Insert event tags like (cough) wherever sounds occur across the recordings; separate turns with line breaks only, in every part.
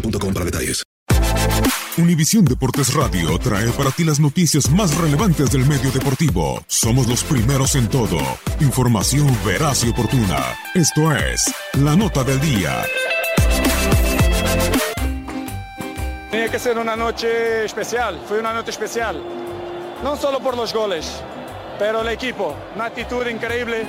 boostmobile.com.
Univisión Deportes Radio trae para ti las noticias más relevantes del medio deportivo. Somos los primeros en todo. Información veraz y oportuna. Esto es La Nota del Día.
Tenía que ser una noche especial, fue una noche especial. No solo por los goles, pero el equipo, una actitud increíble.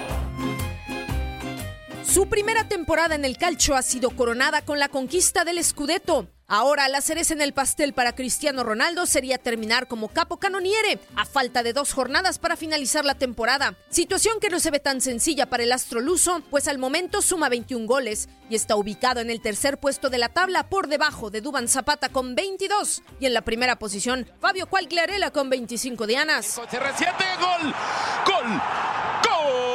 Su primera temporada en el calcio ha sido coronada con la conquista del Scudetto. Ahora la cereza en el pastel para Cristiano Ronaldo sería terminar como capo canoniere, a falta de dos jornadas para finalizar la temporada. Situación que no se ve tan sencilla para el astro luso, pues al momento suma 21 goles y está ubicado en el tercer puesto de la tabla por debajo de Duban Zapata con 22 y en la primera posición Fabio Quagliarella con 25 dianas.
CR7, gol, gol, gol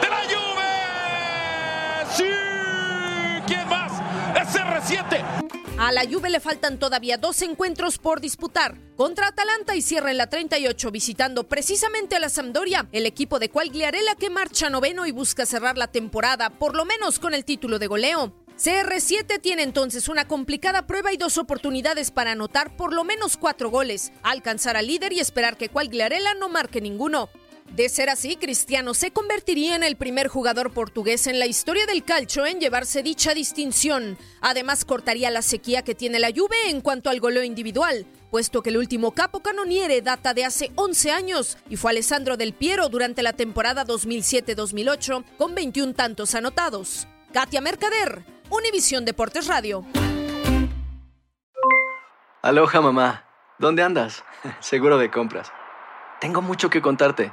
de la Juve. Sí, ¿quién más? Es CR7.
A la Juve le faltan todavía dos encuentros por disputar. Contra Atalanta y cierra en la 38 visitando precisamente a la Sampdoria, el equipo de Quagliarella que marcha noveno y busca cerrar la temporada, por lo menos con el título de goleo. CR7 tiene entonces una complicada prueba y dos oportunidades para anotar por lo menos cuatro goles, alcanzar al líder y esperar que Quagliarella no marque ninguno. De ser así, Cristiano se convertiría en el primer jugador portugués en la historia del calcio en llevarse dicha distinción. Además, cortaría la sequía que tiene la Juve en cuanto al goleo individual, puesto que el último capo canoniere data de hace 11 años y fue Alessandro Del Piero durante la temporada 2007-2008 con 21 tantos anotados. Katia Mercader, Univisión Deportes Radio.
Aloha mamá, ¿dónde andas? (laughs) Seguro de compras. Tengo mucho que contarte.